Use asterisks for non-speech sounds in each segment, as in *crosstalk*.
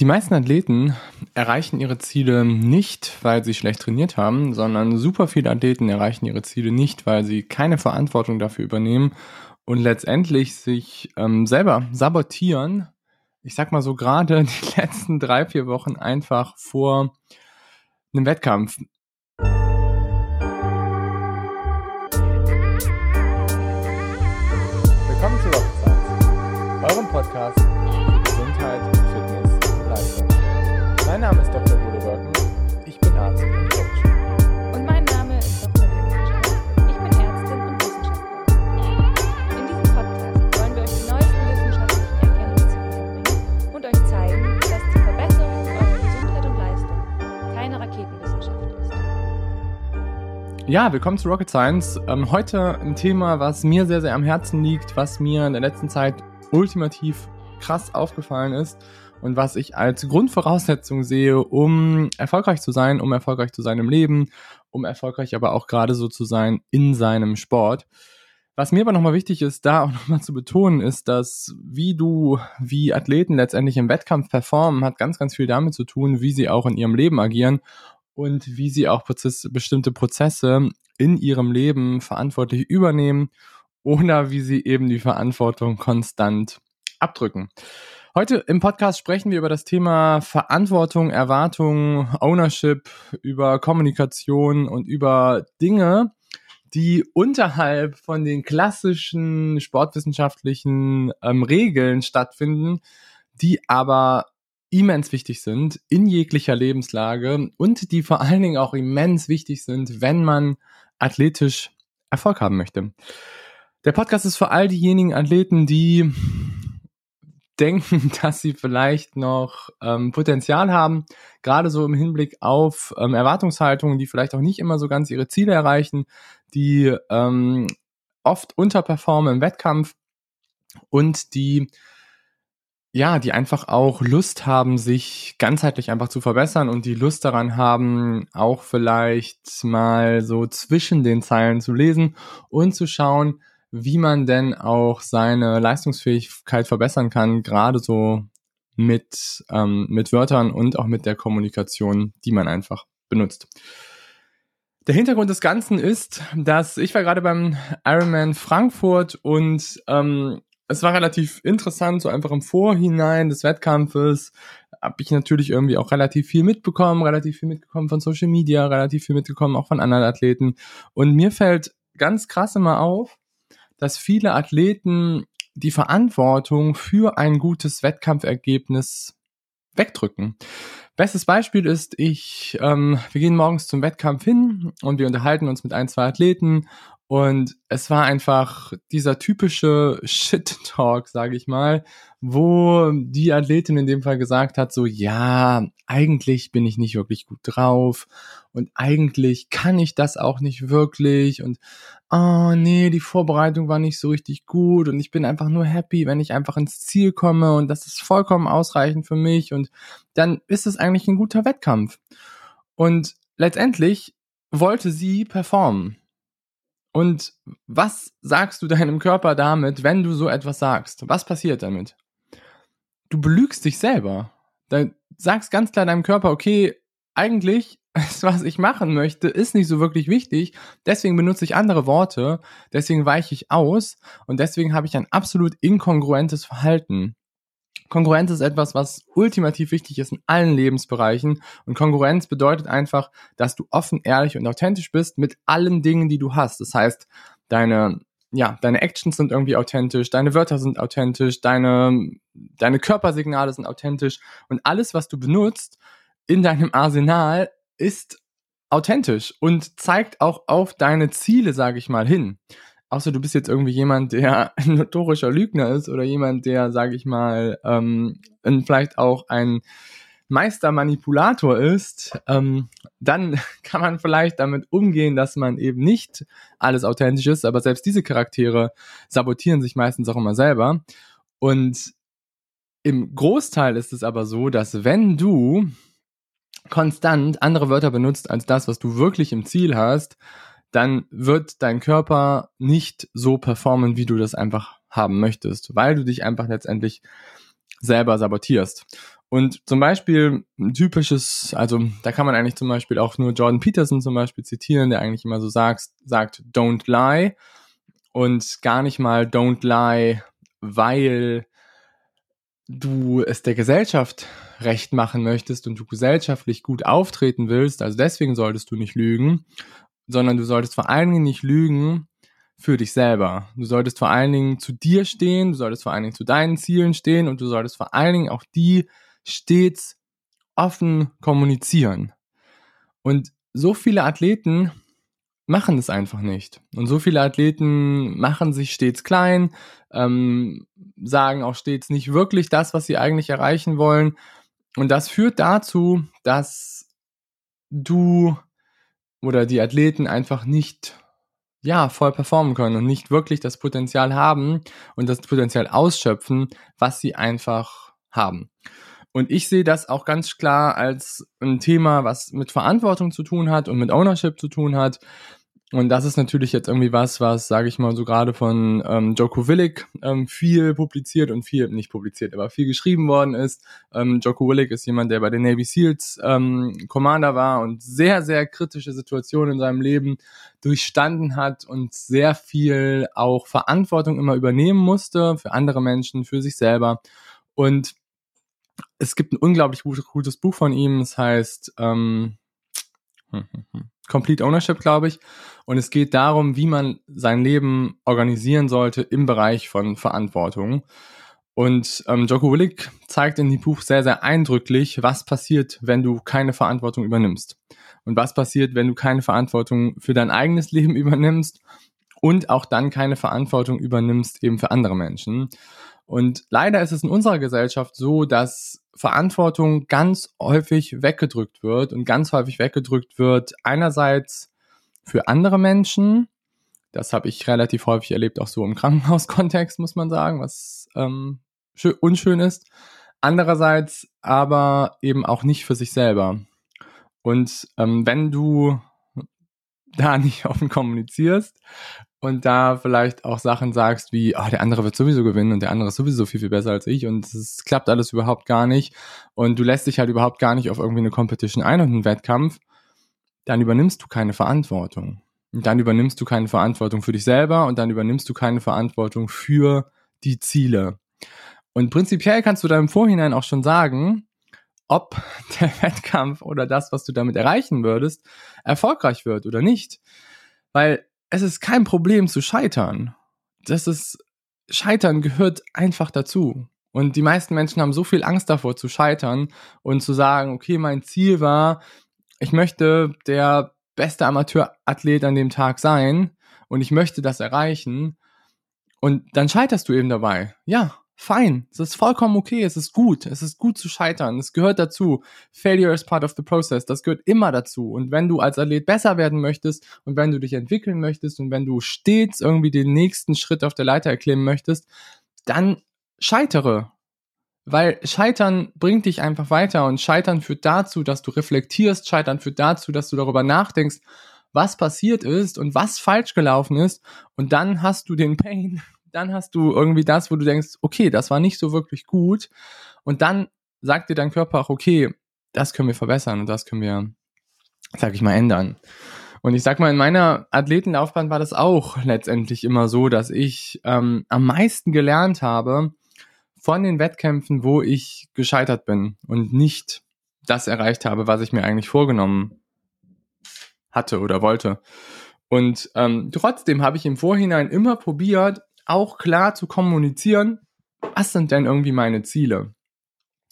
Die meisten Athleten erreichen ihre Ziele nicht, weil sie schlecht trainiert haben, sondern super viele Athleten erreichen ihre Ziele nicht, weil sie keine Verantwortung dafür übernehmen und letztendlich sich ähm, selber sabotieren. Ich sag mal so gerade *laughs* die letzten drei, vier Wochen einfach vor einem Wettkampf. Ja, willkommen zu Rocket Science. Ähm, heute ein Thema, was mir sehr, sehr am Herzen liegt, was mir in der letzten Zeit ultimativ krass aufgefallen ist und was ich als Grundvoraussetzung sehe, um erfolgreich zu sein, um erfolgreich zu sein im Leben, um erfolgreich aber auch gerade so zu sein in seinem Sport. Was mir aber nochmal wichtig ist, da auch *laughs* nochmal zu betonen, ist, dass wie du, wie Athleten letztendlich im Wettkampf performen, hat ganz, ganz viel damit zu tun, wie sie auch in ihrem Leben agieren und wie sie auch Prozess, bestimmte Prozesse in ihrem Leben verantwortlich übernehmen oder wie sie eben die Verantwortung konstant abdrücken. Heute im Podcast sprechen wir über das Thema Verantwortung, Erwartung, Ownership, über Kommunikation und über Dinge, die unterhalb von den klassischen sportwissenschaftlichen ähm, Regeln stattfinden, die aber immens wichtig sind in jeglicher Lebenslage und die vor allen Dingen auch immens wichtig sind, wenn man athletisch Erfolg haben möchte. Der Podcast ist für all diejenigen Athleten, die denken, *laughs* dass sie vielleicht noch ähm, Potenzial haben, gerade so im Hinblick auf ähm, Erwartungshaltungen, die vielleicht auch nicht immer so ganz ihre Ziele erreichen, die ähm, oft unterperformen im Wettkampf und die ja, die einfach auch Lust haben, sich ganzheitlich einfach zu verbessern und die Lust daran haben, auch vielleicht mal so zwischen den Zeilen zu lesen und zu schauen, wie man denn auch seine Leistungsfähigkeit verbessern kann, gerade so mit, ähm, mit Wörtern und auch mit der Kommunikation, die man einfach benutzt. Der Hintergrund des Ganzen ist, dass ich war gerade beim Ironman Frankfurt und ähm, es war relativ interessant, so einfach im Vorhinein des Wettkampfes habe ich natürlich irgendwie auch relativ viel mitbekommen, relativ viel mitbekommen von Social Media, relativ viel mitbekommen auch von anderen Athleten. Und mir fällt ganz krass immer auf, dass viele Athleten die Verantwortung für ein gutes Wettkampfergebnis wegdrücken. Bestes Beispiel ist, ich, ähm, wir gehen morgens zum Wettkampf hin und wir unterhalten uns mit ein, zwei Athleten und es war einfach dieser typische *laughs* Shit-Talk, sage ich mal, wo die Athletin in dem Fall gesagt hat, so ja, eigentlich bin ich nicht wirklich gut drauf und eigentlich kann ich das auch nicht wirklich und oh nee, die Vorbereitung war nicht so richtig gut und ich bin einfach nur happy, wenn ich einfach ins Ziel komme und das ist vollkommen ausreichend für mich und dann ist es eigentlich ein guter Wettkampf. Und letztendlich wollte sie performen und was sagst du deinem Körper damit, wenn du so etwas sagst? Was passiert damit? Du belügst dich selber. Du sagst ganz klar deinem Körper, okay, eigentlich *laughs* was ich machen möchte, ist nicht so wirklich wichtig. Deswegen benutze ich andere Worte, deswegen weiche ich aus und deswegen habe ich ein absolut inkongruentes Verhalten. Konkurrenz ist etwas, was ultimativ wichtig ist in allen Lebensbereichen. Und Konkurrenz bedeutet einfach, dass du offen, ehrlich und authentisch bist mit allen Dingen, die du hast. Das heißt, deine, ja, deine Actions sind irgendwie authentisch, deine Wörter sind authentisch, deine, deine Körpersignale sind authentisch und alles, was du benutzt in deinem Arsenal ist authentisch und zeigt auch auf deine Ziele, sage ich mal, hin außer du bist jetzt irgendwie jemand, der *laughs* ein notorischer Lügner ist oder jemand, der, sage ich mal, ähm, vielleicht auch ein Meistermanipulator ist, ähm, dann *laughs* kann man vielleicht damit umgehen, dass man eben nicht alles authentisch ist, aber selbst diese Charaktere sabotieren sich meistens auch immer selber. Und im Großteil ist es aber so, dass wenn du konstant andere Wörter benutzt als das, was du wirklich im Ziel hast, dann wird dein Körper nicht so performen, wie du das einfach haben möchtest, weil du dich einfach letztendlich selber sabotierst. Und zum Beispiel ein typisches, also da kann man eigentlich zum Beispiel auch nur Jordan Peterson zum Beispiel zitieren, der eigentlich immer so sagt, sagt, don't lie und gar nicht mal don't lie, weil du es der Gesellschaft recht machen möchtest und du gesellschaftlich gut auftreten willst, also deswegen solltest du nicht lügen, sondern du solltest vor allen Dingen nicht lügen für dich selber. Du solltest vor allen Dingen zu dir stehen, du solltest vor allen Dingen zu deinen Zielen stehen und du solltest vor allen Dingen auch die stets offen kommunizieren. Und so viele Athleten machen es einfach nicht. Und so viele Athleten machen sich stets klein, ähm, sagen auch stets nicht wirklich das, was sie eigentlich erreichen wollen. Und das führt dazu, dass du oder die Athleten einfach nicht ja, voll performen können und nicht wirklich das Potenzial haben und das Potenzial ausschöpfen, was sie einfach haben. Und ich sehe das auch ganz klar als ein Thema, was mit Verantwortung zu tun hat und mit Ownership zu tun hat. Und das ist natürlich jetzt irgendwie was, was, sage ich mal, so gerade von ähm, Joko Willig ähm, viel publiziert und viel, nicht publiziert, aber viel geschrieben worden ist. Ähm, Joko Willig ist jemand, der bei den Navy SEALs ähm, Commander war und sehr, sehr kritische Situationen in seinem Leben durchstanden hat und sehr viel auch Verantwortung immer übernehmen musste für andere Menschen, für sich selber. Und es gibt ein unglaublich gutes, Buch von ihm, es heißt ähm, hm, hm, hm, Complete Ownership, glaube ich. Und es geht darum, wie man sein Leben organisieren sollte im Bereich von Verantwortung. Und ähm, Joko Willig zeigt in dem Buch sehr, sehr eindrücklich, was passiert, wenn du keine Verantwortung übernimmst. Und was passiert, wenn du keine Verantwortung für dein eigenes Leben übernimmst und auch dann keine Verantwortung übernimmst eben für andere Menschen. Und leider ist es in unserer Gesellschaft so, dass Verantwortung ganz häufig weggedrückt wird und ganz häufig weggedrückt wird einerseits für andere Menschen. Das habe ich relativ häufig erlebt, auch so im Krankenhauskontext, muss man sagen, was ähm, unschön ist. Andererseits aber eben auch nicht für sich selber. Und ähm, wenn du da *laughs* nicht offen kommunizierst und da vielleicht auch Sachen sagst wie, oh, der andere wird sowieso gewinnen und der andere ist sowieso viel, viel besser als ich und es klappt alles überhaupt gar nicht und du lässt dich halt überhaupt gar nicht auf irgendwie eine Competition ein und einen Wettkampf, dann übernimmst du keine Verantwortung. Und dann übernimmst du keine Verantwortung für dich selber und dann übernimmst du keine Verantwortung für die Ziele. Und prinzipiell kannst du da im Vorhinein auch schon sagen, ob der *laughs* Wettkampf oder das, was du damit erreichen würdest, erfolgreich wird oder nicht. Weil es ist kein Problem zu scheitern. Das ist, Scheitern gehört einfach dazu. Und die meisten Menschen haben so viel Angst davor zu scheitern und zu sagen, okay, mein Ziel war, ich möchte der beste Amateurathlet an dem Tag sein und ich möchte das erreichen. Und dann scheiterst du eben dabei. Ja, fein. Es ist vollkommen okay. Es ist gut. Es ist gut zu scheitern. Es gehört dazu. Failure is part of the process. Das gehört immer dazu. Und wenn du als Athlet besser werden möchtest und wenn du dich entwickeln möchtest und wenn du stets irgendwie den nächsten Schritt auf der Leiter erklimmen möchtest, dann scheitere. Weil Scheitern bringt dich einfach weiter und Scheitern führt dazu, dass du reflektierst. Scheitern führt dazu, dass du darüber nachdenkst, was passiert ist und was falsch gelaufen ist. Und dann hast du den Pain dann hast du irgendwie das, wo du denkst, okay, das war nicht so wirklich gut. Und dann sagt dir dein Körper auch, okay, das können wir verbessern und das können wir, sag ich mal, ändern. Und ich sag mal, in meiner Athletenlaufbahn war das auch letztendlich immer so, dass ich ähm, am meisten gelernt habe von den Wettkämpfen, wo ich gescheitert bin und nicht das erreicht habe, was ich mir eigentlich vorgenommen hatte oder wollte. Und ähm, trotzdem habe ich im Vorhinein immer probiert, auch klar zu kommunizieren, was sind denn irgendwie meine Ziele?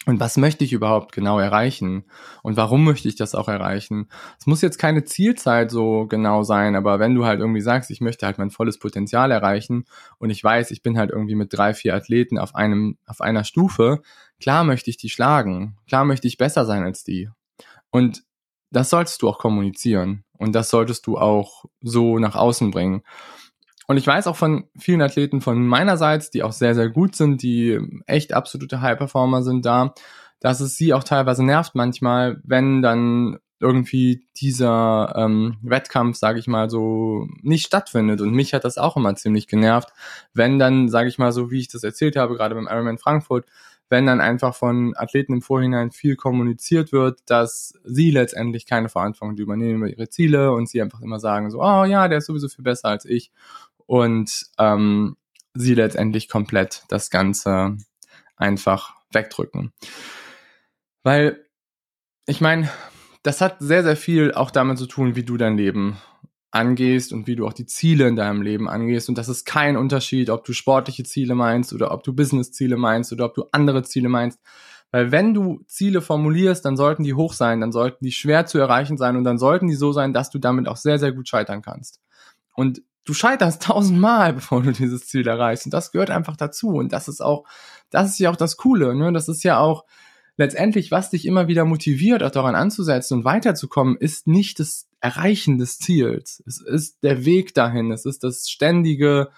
Und was möchte ich überhaupt genau erreichen? Und warum möchte ich das auch erreichen? Es muss jetzt keine Zielzeit so genau sein, aber wenn du halt irgendwie sagst, ich möchte halt mein volles Potenzial erreichen und ich weiß, ich bin halt irgendwie mit drei, vier Athleten auf einem, auf einer Stufe, klar möchte ich die schlagen. Klar möchte ich besser sein als die. Und das solltest du auch kommunizieren. Und das solltest du auch so nach außen bringen. Und ich weiß auch von vielen Athleten von meinerseits, die auch sehr, sehr gut sind, die echt absolute High-Performer sind da, dass es sie auch teilweise nervt manchmal, wenn dann irgendwie dieser ähm, Wettkampf, sage ich mal so, nicht stattfindet. Und mich hat das auch immer ziemlich genervt, wenn dann, sage ich mal so, wie ich das erzählt habe, gerade beim Ironman Frankfurt, wenn dann einfach von Athleten im Vorhinein viel kommuniziert wird, dass sie letztendlich keine Verantwortung übernehmen über ihre Ziele und sie einfach immer sagen so, oh ja, der ist sowieso viel besser als ich und ähm, sie letztendlich komplett das Ganze einfach wegdrücken. Weil, ich meine, das hat sehr, sehr viel auch damit zu tun, wie du dein Leben angehst und wie du auch die Ziele in deinem Leben angehst. Und das ist kein Unterschied, ob du sportliche Ziele meinst oder ob du Business-Ziele meinst oder ob du andere Ziele meinst. Weil wenn du Ziele formulierst, dann sollten die hoch sein, dann sollten die schwer zu erreichen sein und dann sollten die so sein, dass du damit auch sehr, sehr gut scheitern kannst. Und du scheiterst *laughs* tausendmal, bevor du dieses Ziel erreichst. Und das gehört einfach dazu. Und das ist auch, das ist ja auch das Coole. Ne? Das ist ja auch letztendlich, was dich immer wieder motiviert, auch daran anzusetzen und weiterzukommen, ist nicht das Erreichen des Ziels. Es ist der Weg dahin. Es ist das ständige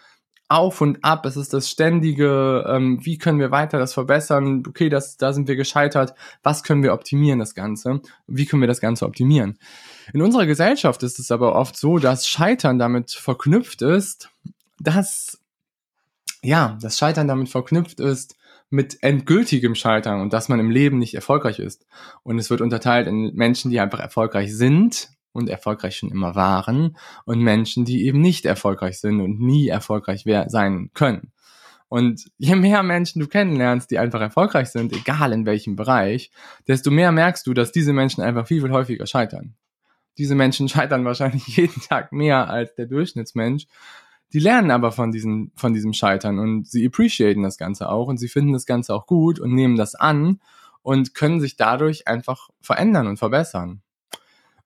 Auf und Ab. Es ist das ständige, ähm, wie können wir weiter das verbessern? Okay, das, da sind wir gescheitert. Was können wir optimieren, das Ganze? Wie können wir das Ganze optimieren? In unserer Gesellschaft ist es aber oft so, dass Scheitern damit verknüpft ist, dass, ja, das Scheitern damit verknüpft ist, mit endgültigem Scheitern und dass man im Leben nicht erfolgreich ist. Und es wird unterteilt in Menschen, die einfach erfolgreich sind und erfolgreich schon immer waren und Menschen, die eben nicht erfolgreich sind und nie erfolgreich sein können. Und je mehr Menschen du kennenlernst, die einfach erfolgreich sind, egal in welchem Bereich, desto mehr merkst du, dass diese Menschen einfach viel, viel häufiger scheitern. Diese Menschen *laughs* scheitern wahrscheinlich jeden Tag mehr als der Durchschnittsmensch. Die lernen aber von diesem, von diesem Scheitern und sie appreciaten das Ganze auch und sie finden das Ganze auch gut und nehmen das an und können sich dadurch einfach verändern und verbessern.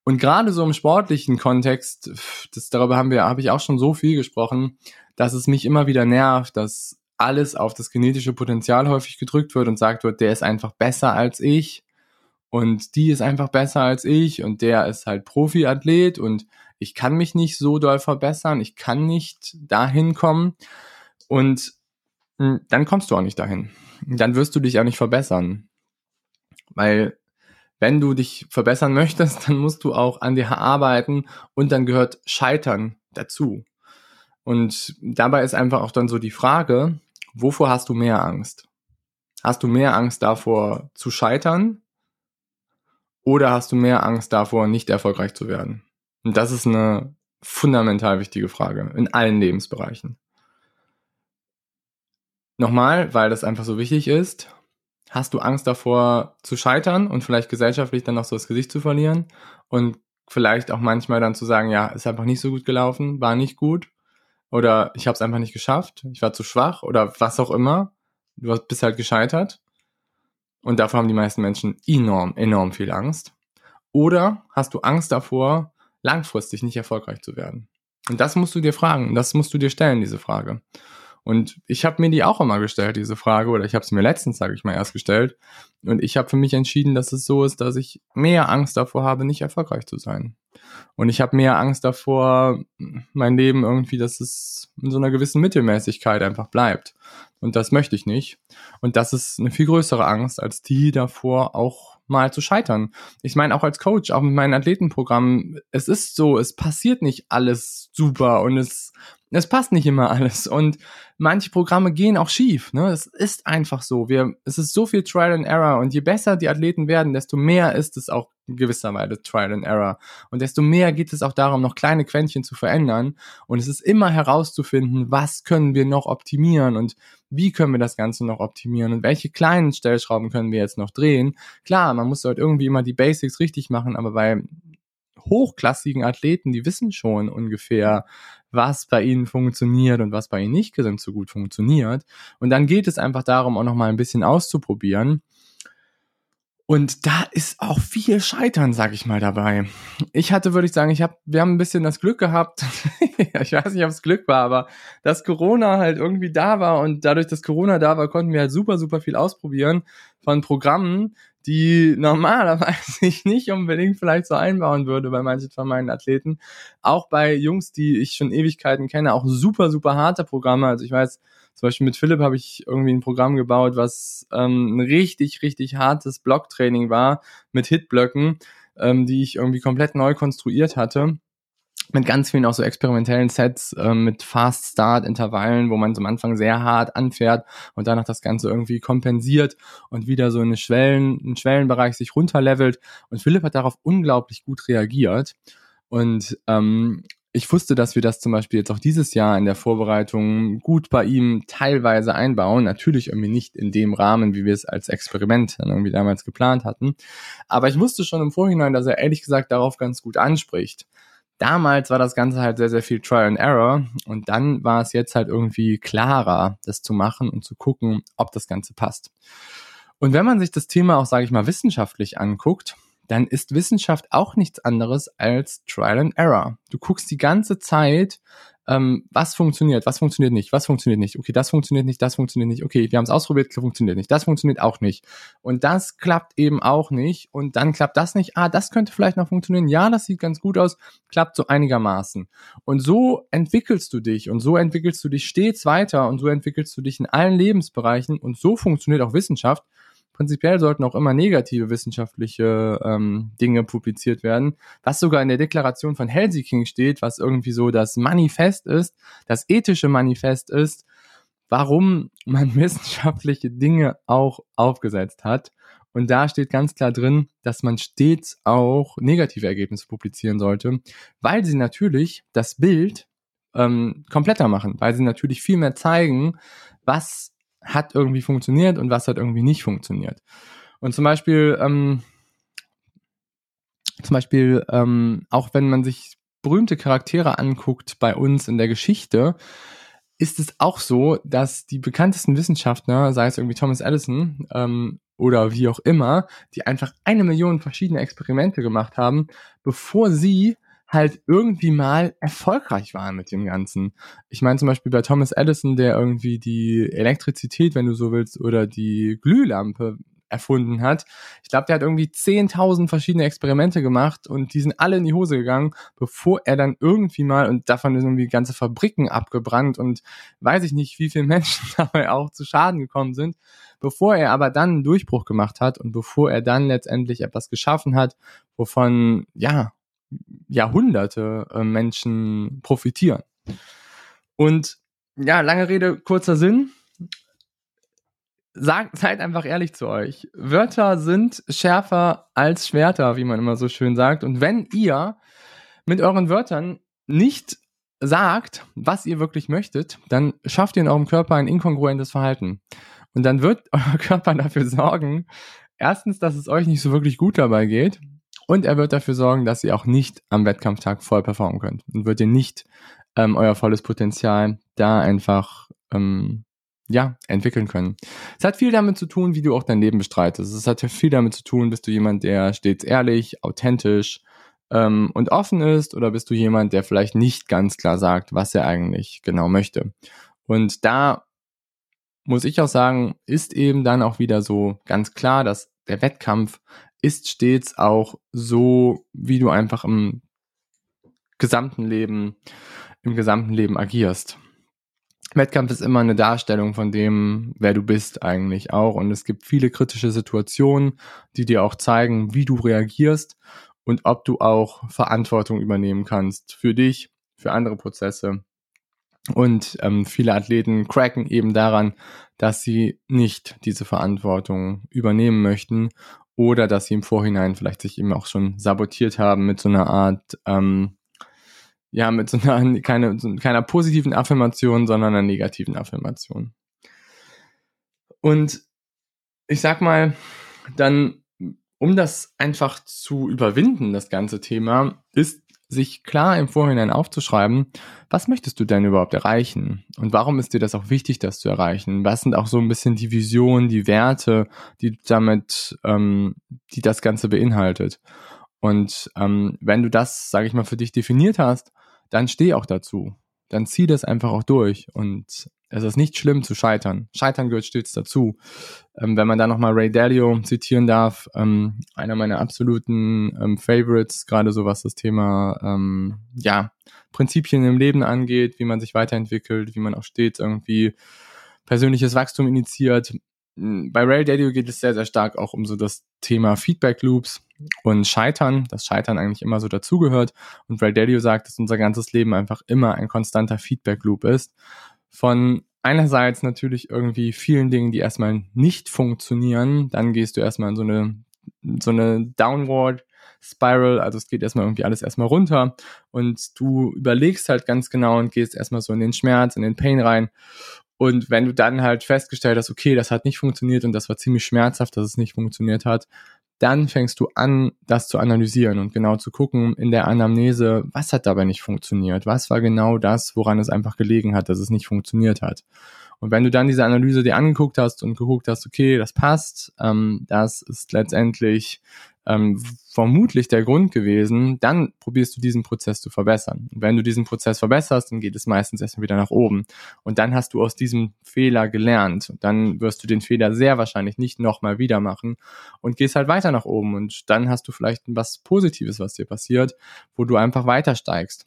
Und gerade so im sportlichen Kontext, das, darüber haben wir, habe ich auch schon so viel gesprochen, dass es mich immer wieder nervt, dass alles auf das genetische Potenzial häufig gedrückt wird und sagt wird, der ist einfach besser als ich. Und die ist einfach besser als ich und der ist halt Profiathlet und ich kann mich nicht so doll verbessern, ich kann nicht dahin kommen. Und hm, dann kommst du auch nicht dahin. Dann wirst du dich auch nicht verbessern, weil wenn du dich verbessern *laughs* möchtest, dann musst du auch an dir arbeiten und dann gehört Scheitern dazu. Und dabei ist einfach auch dann so die Frage, wovor hast du mehr Angst? Hast du mehr Angst davor zu scheitern oder hast du mehr Angst davor, nicht erfolgreich zu werden? Und das ist eine fundamental wichtige Frage in allen Lebensbereichen. Nochmal, weil das einfach so wichtig ist, hast du Angst davor zu scheitern und vielleicht gesellschaftlich dann noch so das Gesicht zu verlieren und vielleicht auch manchmal dann zu sagen, ja, ist einfach nicht so gut gelaufen, war nicht gut oder ich habe es einfach nicht geschafft, ich war zu schwach oder was auch immer. Du bist halt gescheitert und davor haben die meisten Menschen enorm, enorm viel Angst. Oder hast du Angst davor, langfristig nicht erfolgreich zu werden? Und das musst du dir fragen, das musst du dir stellen, diese Frage. Und ich habe mir die auch immer gestellt, diese Frage, oder ich habe sie mir letztens, sage ich mal, erst gestellt. Und ich habe für mich entschieden, dass es so ist, dass ich mehr Angst davor habe, nicht erfolgreich zu sein. Und ich habe mehr Angst davor, mein Leben irgendwie, dass es in so einer gewissen Mittelmäßigkeit einfach bleibt. Und das möchte ich nicht. Und das ist eine viel größere Angst als die davor, auch mal zu scheitern. Ich meine, auch als Coach, auch mit meinen Athletenprogrammen, es ist so, es passiert nicht alles super und es es passt nicht immer alles und manche Programme gehen auch schief. Ne? Es ist einfach so. Wir, es ist so viel Trial and Error und je besser die Athleten werden, desto mehr ist es auch gewisser Weise Trial and Error und desto mehr geht es auch darum, noch kleine Quäntchen zu verändern und es ist immer herauszufinden, was können wir noch optimieren und wie können wir das Ganze noch optimieren und welche kleinen Stellschrauben können wir jetzt noch drehen. Klar, man muss dort irgendwie immer die Basics richtig machen, aber bei hochklassigen Athleten, die wissen schon ungefähr, was bei ihnen funktioniert und was bei ihnen nicht so gut funktioniert. Und dann geht es einfach darum, auch noch mal ein bisschen auszuprobieren. Und da ist auch viel Scheitern, sag ich mal, dabei. Ich hatte, würde ich sagen, ich habe, wir haben ein bisschen das Glück gehabt. *laughs* ich weiß nicht, ob es Glück war, aber dass Corona halt irgendwie da war und dadurch, dass Corona da war, konnten wir halt super, super viel ausprobieren von Programmen, die normalerweise ich nicht unbedingt vielleicht so einbauen würde bei manchen von meinen Athleten. Auch bei Jungs, die ich schon Ewigkeiten kenne, auch super, super harte Programme. Also ich weiß, zum Beispiel mit Philipp habe ich irgendwie ein Programm gebaut, was ähm, ein richtig, richtig hartes Blocktraining war mit Hitblöcken, ähm, die ich irgendwie komplett neu konstruiert hatte mit ganz vielen auch so experimentellen Sets äh, mit Fast Start Intervallen, wo man am Anfang sehr hart anfährt und danach das Ganze irgendwie kompensiert und wieder so eine Schwellen, einen Schwellenbereich sich runterlevelt. Und Philipp hat darauf unglaublich gut reagiert. Und ähm, ich wusste, dass wir das zum Beispiel jetzt auch dieses Jahr in der Vorbereitung gut bei ihm teilweise einbauen. Natürlich irgendwie nicht in dem Rahmen, wie wir es als Experiment dann irgendwie damals geplant hatten. Aber ich wusste schon im Vorhinein, dass er ehrlich gesagt darauf ganz gut anspricht damals war das Ganze halt sehr, sehr viel Trial and Error und dann war es jetzt halt irgendwie klarer, das zu machen und zu gucken, ob das Ganze passt. Und wenn man sich das Thema auch, sage ich mal, wissenschaftlich anguckt, dann ist Wissenschaft auch nichts anderes als Trial and Error. Du guckst die ganze Zeit, ähm, was funktioniert, was funktioniert nicht, was funktioniert nicht. Okay, das funktioniert nicht, das funktioniert nicht. Okay, wir haben es ausprobiert, funktioniert nicht, das funktioniert auch nicht. Und das klappt eben auch nicht. Und dann klappt das nicht. Ah, das könnte vielleicht noch funktionieren. Ja, das sieht ganz gut aus, klappt so einigermaßen. Und so entwickelst du dich und so entwickelst du dich stets weiter und so entwickelst du dich in allen Lebensbereichen und so funktioniert auch Wissenschaft Prinzipiell sollten auch immer negative wissenschaftliche ähm, Dinge publiziert werden, was sogar in der Deklaration von Helsinki steht, was irgendwie so das Manifest ist, das ethische Manifest ist, warum man *laughs* wissenschaftliche Dinge auch aufgesetzt hat. Und da steht ganz klar drin, dass man stets auch negative Ergebnisse publizieren sollte, weil sie natürlich das Bild ähm, kompletter machen, weil sie natürlich viel mehr zeigen, was hat irgendwie funktioniert und was hat irgendwie nicht funktioniert. Und zum Beispiel, ähm, zum Beispiel, ähm, auch wenn man sich berühmte Charaktere anguckt bei uns in der Geschichte, ist es auch so, dass die bekanntesten Wissenschaftler, sei es irgendwie Thomas Edison ähm, oder wie auch immer, die einfach eine Million verschiedene Experimente gemacht haben, bevor sie halt irgendwie mal erfolgreich waren mit dem Ganzen. Ich meine zum Beispiel bei Thomas Edison, der irgendwie die Elektrizität, wenn du so willst, oder die Glühlampe erfunden hat. Ich glaube, der hat irgendwie 10.000 verschiedene Experimente gemacht und die sind alle in die Hose gegangen, bevor er dann irgendwie mal, und davon sind irgendwie ganze Fabriken abgebrannt und weiß ich nicht, wie viele *laughs* Menschen dabei auch zu Schaden gekommen sind, bevor er aber dann einen Durchbruch gemacht hat und bevor er dann letztendlich etwas geschaffen hat, wovon, ja, Jahrhunderte äh, Menschen profitieren. Und ja, lange Rede, kurzer Sinn. Sagt, seid einfach ehrlich zu euch. Wörter sind schärfer als Schwerter, wie man immer so schön sagt. Und wenn ihr mit euren Wörtern nicht sagt, was ihr wirklich möchtet, dann schafft ihr in eurem Körper ein inkongruentes Verhalten. Und dann wird *laughs* euer Körper dafür sorgen, erstens, dass es euch nicht so wirklich gut dabei geht und er wird dafür sorgen, dass ihr auch nicht am Wettkampftag voll performen könnt und wird ihr nicht ähm, euer volles Potenzial da einfach ähm, ja, entwickeln können. Es hat viel damit zu tun, wie du auch dein Leben bestreitest. Es hat viel damit zu tun, bist du jemand, der stets ehrlich, authentisch ähm, und offen ist oder bist du jemand, der vielleicht nicht ganz klar sagt, was er eigentlich genau möchte. Und da muss ich auch sagen, ist eben dann auch wieder so ganz klar, dass der Wettkampf ist stets auch so, wie du einfach im gesamten Leben, im gesamten Leben agierst. Wettkampf ist immer eine Darstellung von dem, wer du bist eigentlich auch. Und es gibt viele kritische Situationen, die dir auch zeigen, wie du reagierst und ob du auch Verantwortung übernehmen kannst für dich, für andere Prozesse. Und ähm, viele Athleten cracken eben daran, dass sie nicht diese Verantwortung übernehmen möchten oder dass sie im Vorhinein vielleicht sich eben auch schon sabotiert haben mit so einer Art, ähm, ja, mit so einer, *laughs* keine, so keiner positiven Affirmation, sondern einer negativen Affirmation. Und ich sag mal, dann, um das einfach zu überwinden, das ganze Thema, ist sich klar im Vorhinein aufzuschreiben, was möchtest du denn überhaupt erreichen? Und warum ist dir das auch wichtig, das zu erreichen? Was sind auch so ein bisschen die Visionen, die Werte, die damit, ähm, die das Ganze beinhaltet? Und ähm, wenn du das, sage ich mal, für dich definiert hast, dann steh auch dazu. Dann zieh das einfach auch durch. Und es ist nicht schlimm zu scheitern. Scheitern gehört stets dazu. Ähm, wenn man da nochmal Ray Dalio zitieren darf, ähm, einer meiner absoluten ähm, Favorites, gerade so was das Thema, ähm, ja, Prinzipien im Leben angeht, wie man sich weiterentwickelt, wie man auch stets irgendwie persönliches Wachstum initiiert. Bei Rail Radio geht es sehr, sehr stark auch um so das Thema Feedback Loops und Scheitern, dass Scheitern eigentlich immer so dazugehört. Und Rail Radio sagt, dass unser ganzes Leben einfach immer ein konstanter Feedback Loop ist. Von einerseits natürlich irgendwie vielen Dingen, die erstmal nicht funktionieren, dann gehst du erstmal in so eine, so eine Downward Spiral, also es geht erstmal irgendwie alles erstmal runter und du überlegst halt ganz genau und gehst erstmal so in den Schmerz, in den Pain rein und wenn du dann halt festgestellt hast, okay, das hat nicht funktioniert und das war ziemlich schmerzhaft, dass es nicht funktioniert hat, dann fängst du an, das zu analysieren und genau zu gucken in der Anamnese, was hat dabei nicht funktioniert? Was war genau das, woran es einfach gelegen hat, dass es nicht funktioniert hat? Und wenn du dann diese Analyse dir angeguckt hast und geguckt hast, okay, das passt, ähm, das ist letztendlich ähm, vermutlich der Grund gewesen, dann probierst du diesen Prozess zu verbessern. Und wenn du diesen Prozess verbesserst, dann geht es meistens erstmal wieder nach oben. Und dann hast du aus diesem Fehler gelernt. Und dann wirst du den Fehler sehr wahrscheinlich nicht nochmal wieder machen und gehst halt weiter nach oben. Und dann hast du vielleicht was Positives, was dir passiert, wo du einfach weiter steigst.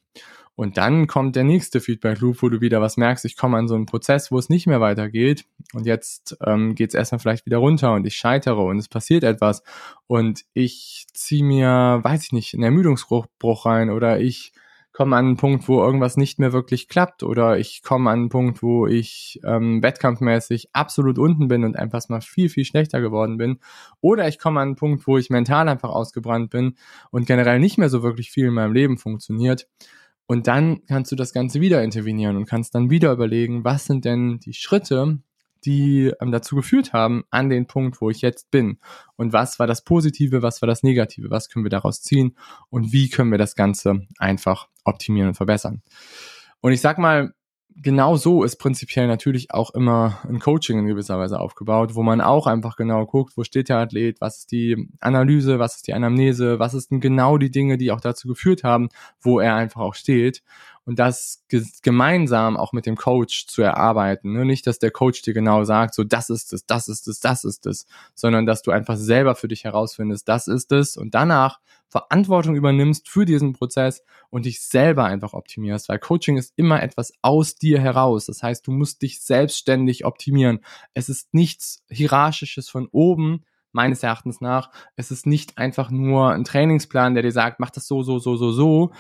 Und dann kommt der nächste Feedback Loop, wo du wieder was merkst, ich komme an so einen Prozess, wo es nicht mehr weitergeht. Und jetzt ähm, geht es erstmal vielleicht wieder runter und ich scheitere und es passiert etwas. Und ich ziehe mir, weiß ich nicht, einen Ermüdungsbruch rein oder ich komme an einen Punkt, wo irgendwas nicht mehr wirklich klappt oder ich komme an einen Punkt, wo ich ähm, wettkampfmäßig absolut unten bin und einfach mal viel, viel schlechter geworden bin. Oder ich komme an einen Punkt, wo ich mental einfach ausgebrannt bin und generell nicht mehr so wirklich viel in meinem Leben funktioniert und dann kannst du das Ganze wieder intervenieren und kannst dann wieder überlegen, was sind denn die Schritte, die ähm, dazu geführt haben an den Punkt, wo ich jetzt bin. Und was war das Positive, was war das Negative, was können wir daraus ziehen und wie können wir das Ganze einfach optimieren und verbessern. Und ich sag mal, genau so ist prinzipiell natürlich auch immer ein Coaching in gewisser Weise aufgebaut, wo man auch einfach genau guckt, wo steht der Athlet, was ist die Analyse, was ist die Anamnese, was ist denn genau die Dinge, die auch dazu geführt haben, wo er einfach auch steht und das gemeinsam auch mit dem Coach zu erarbeiten. Ne? Nicht, dass der Coach dir genau sagt, so das ist es, das ist es, das ist es, sondern dass du einfach selber für dich herausfindest, das ist es und danach Verantwortung übernimmst für diesen Prozess und dich selber einfach optimierst, weil Coaching ist immer etwas aus dir heraus. Das heißt, du musst dich selbstständig optimieren. Es ist nichts hierarchisches von oben, meines Erachtens nach. Es ist nicht einfach nur ein Trainingsplan, der dir sagt, mach das so, so, so, so, so,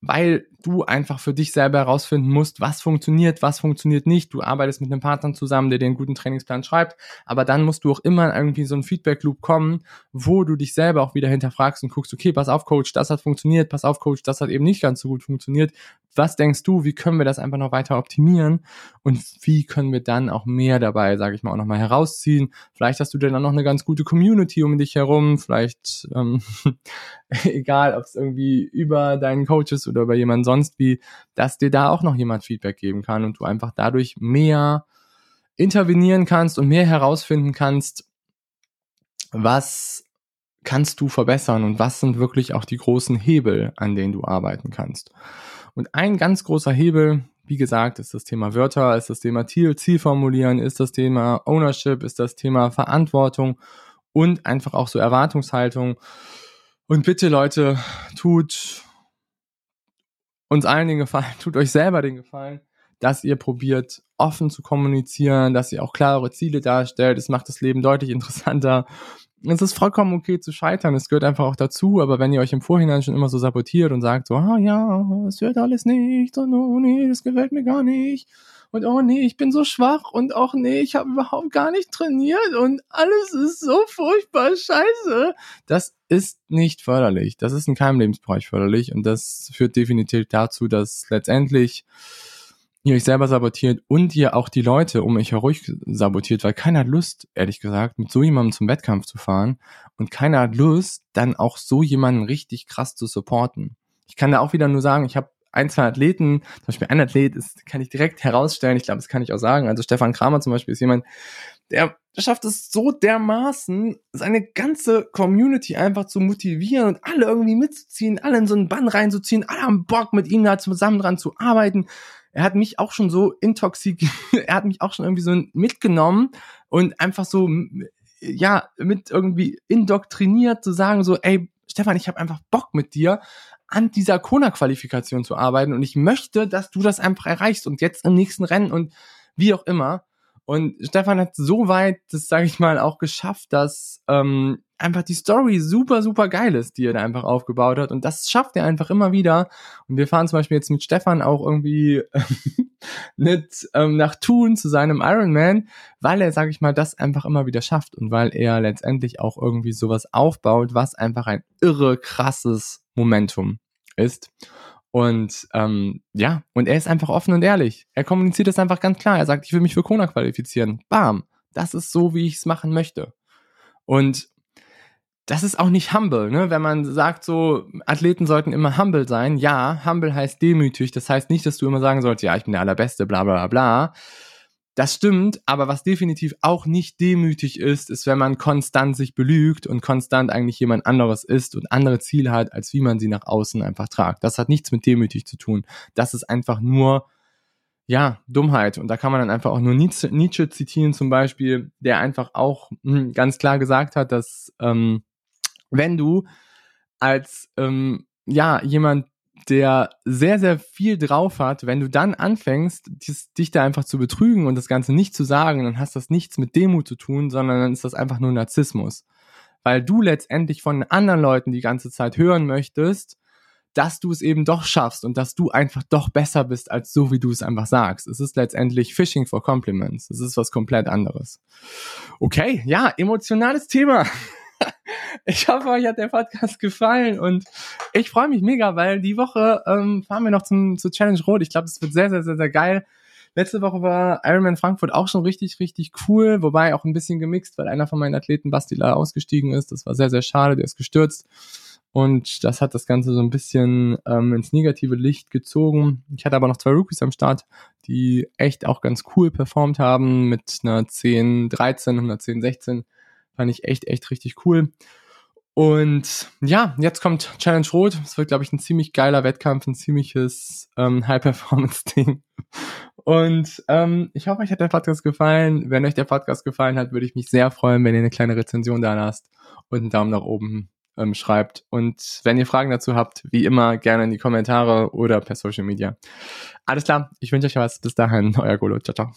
weil du einfach für dich selber herausfinden musst, was funktioniert, was funktioniert nicht. Du arbeitest mit einem Partner zusammen, der dir einen guten Trainingsplan schreibt, aber dann musst du auch immer irgendwie so einen Feedback-Loop kommen, wo du dich selber auch wieder hinterfragst und guckst, okay, pass auf, Coach, das hat funktioniert, pass auf, Coach, das hat eben nicht ganz so gut funktioniert. Was denkst du, wie können wir das einfach noch weiter optimieren und wie können wir dann auch mehr dabei, sage ich mal, auch nochmal herausziehen? Vielleicht hast du dann noch eine ganz gute Community um dich herum, vielleicht ähm, *laughs* egal, ob es irgendwie über deinen Coach ist oder über jemanden sonst wie, dass dir da auch noch jemand Feedback geben kann und du einfach dadurch mehr intervenieren kannst und mehr herausfinden kannst, was kannst du verbessern und was sind wirklich auch die großen Hebel, an denen du arbeiten kannst. Und ein ganz großer Hebel, wie gesagt, ist das Thema Wörter, ist das Thema Ziel, Ziel formulieren, ist das Thema Ownership, ist das Thema Verantwortung und einfach auch so Erwartungshaltung. Und bitte Leute, tut uns allen den Gefallen, *laughs* tut euch selber den Gefallen, dass ihr probiert, offen zu kommunizieren, dass ihr auch klarere Ziele darstellt. Es macht das Leben deutlich interessanter. Es ist vollkommen okay zu scheitern, es gehört einfach auch dazu, aber wenn ihr euch im Vorhinein schon immer so sabotiert und sagt so, ah ja, es wird alles nicht, und oh nee, das gefällt mir gar nicht, und oh nee, ich bin so schwach und auch nee, ich habe überhaupt gar nicht trainiert und alles ist so furchtbar scheiße. Das ist nicht förderlich. Das ist in keinem Lebensbereich förderlich und das führt definitiv dazu, dass letztendlich ihr euch selber sabotiert und ihr auch die Leute um euch herum sabotiert, weil keiner hat Lust, ehrlich gesagt, mit so jemandem zum Wettkampf zu fahren und keiner hat Lust, dann auch so jemanden richtig krass zu supporten. Ich kann da auch wieder nur sagen, ich habe ein, zwei Athleten, zum Beispiel ein Athlet ist, kann ich direkt herausstellen, ich glaube, das kann ich auch sagen. Also Stefan Kramer zum Beispiel ist jemand, der schafft es so dermaßen, seine ganze Community einfach zu motivieren und alle irgendwie mitzuziehen, alle in so einen Bann reinzuziehen, alle haben Bock mit ihm da zusammen dran zu arbeiten. Er hat mich auch schon so intoxik, *laughs* er hat mich auch schon irgendwie so mitgenommen und einfach so, ja, mit irgendwie indoktriniert zu sagen so, ey, Stefan, ich habe einfach Bock mit dir, an dieser Kona-Qualifikation zu arbeiten und ich möchte, dass du das einfach erreichst und jetzt im nächsten Rennen und wie auch immer. Und Stefan hat so weit, das sage ich mal, auch geschafft, dass ähm, einfach die Story super, super geil ist, die er da einfach aufgebaut hat. Und das schafft er einfach immer wieder. Und wir fahren zum Beispiel jetzt mit Stefan auch irgendwie *laughs* nicht ähm, nach Thun zu seinem Ironman, weil er, sage ich mal, das einfach immer wieder schafft und weil er letztendlich auch irgendwie sowas aufbaut, was einfach ein irre krasses Momentum ist. Und ähm, ja, und er ist einfach offen und ehrlich. Er kommuniziert das einfach ganz klar. Er sagt, ich will mich für Kona qualifizieren. Bam. Das ist so, wie ich es machen möchte. Und das ist auch nicht humble, ne? Wenn man sagt, so Athleten sollten immer humble sein. Ja, humble heißt demütig. Das heißt nicht, dass du immer sagen sollst, ja, ich bin der allerbeste, bla bla bla. Das stimmt, aber was definitiv auch nicht demütig ist, ist, wenn man konstant sich belügt und konstant eigentlich jemand anderes ist und andere Ziele hat, als wie man sie nach außen einfach tragt. Das hat nichts mit demütig zu tun. Das ist einfach nur, ja, Dummheit. Und da kann man dann einfach auch nur Nietzsche, Nietzsche zitieren zum Beispiel, der einfach auch mh, ganz klar gesagt hat, dass ähm, wenn du als ähm, ja jemand der sehr, sehr viel drauf hat, wenn du dann anfängst, dies, dich da einfach zu betrügen und das Ganze nicht zu sagen, dann hast das nichts mit Demut zu tun, sondern dann ist das einfach nur Narzissmus. Weil du letztendlich von anderen Leuten die ganze Zeit hören möchtest, dass du es eben doch schaffst und dass du einfach doch besser bist als so, wie du es einfach sagst. Es ist letztendlich Fishing for Compliments. Es ist was komplett anderes. Okay, ja, emotionales Thema. Ich hoffe, euch hat der Podcast gefallen und ich freue mich mega, weil die Woche ähm, fahren wir noch zum, zur Challenge Rot. Ich glaube, es wird sehr, sehr, sehr, sehr geil. Letzte Woche war Ironman Frankfurt auch schon richtig, richtig cool, wobei auch ein bisschen gemixt, weil einer von meinen Athleten, Bastila, ausgestiegen ist. Das war sehr, sehr schade, der ist gestürzt. Und das hat das Ganze so ein bisschen ähm, ins negative Licht gezogen. Ich hatte aber noch zwei Rookies am Start, die echt auch ganz cool performt haben mit einer 10, 13 und einer 10, 16. Fand ich echt, echt richtig cool. Und ja, jetzt kommt Challenge Rot. Es wird, glaube ich, ein ziemlich geiler Wettkampf, ein ziemliches ähm, High-Performance-Ding. Und ähm, ich hoffe, euch hat der Podcast gefallen. Wenn euch der Podcast gefallen hat, würde ich mich sehr freuen, wenn ihr eine kleine Rezension da lasst und einen Daumen nach oben ähm, schreibt. Und wenn ihr Fragen dazu habt, wie immer gerne in die Kommentare oder per Social Media. Alles klar, ich wünsche euch was. Bis dahin, euer Golo. Ciao, ciao.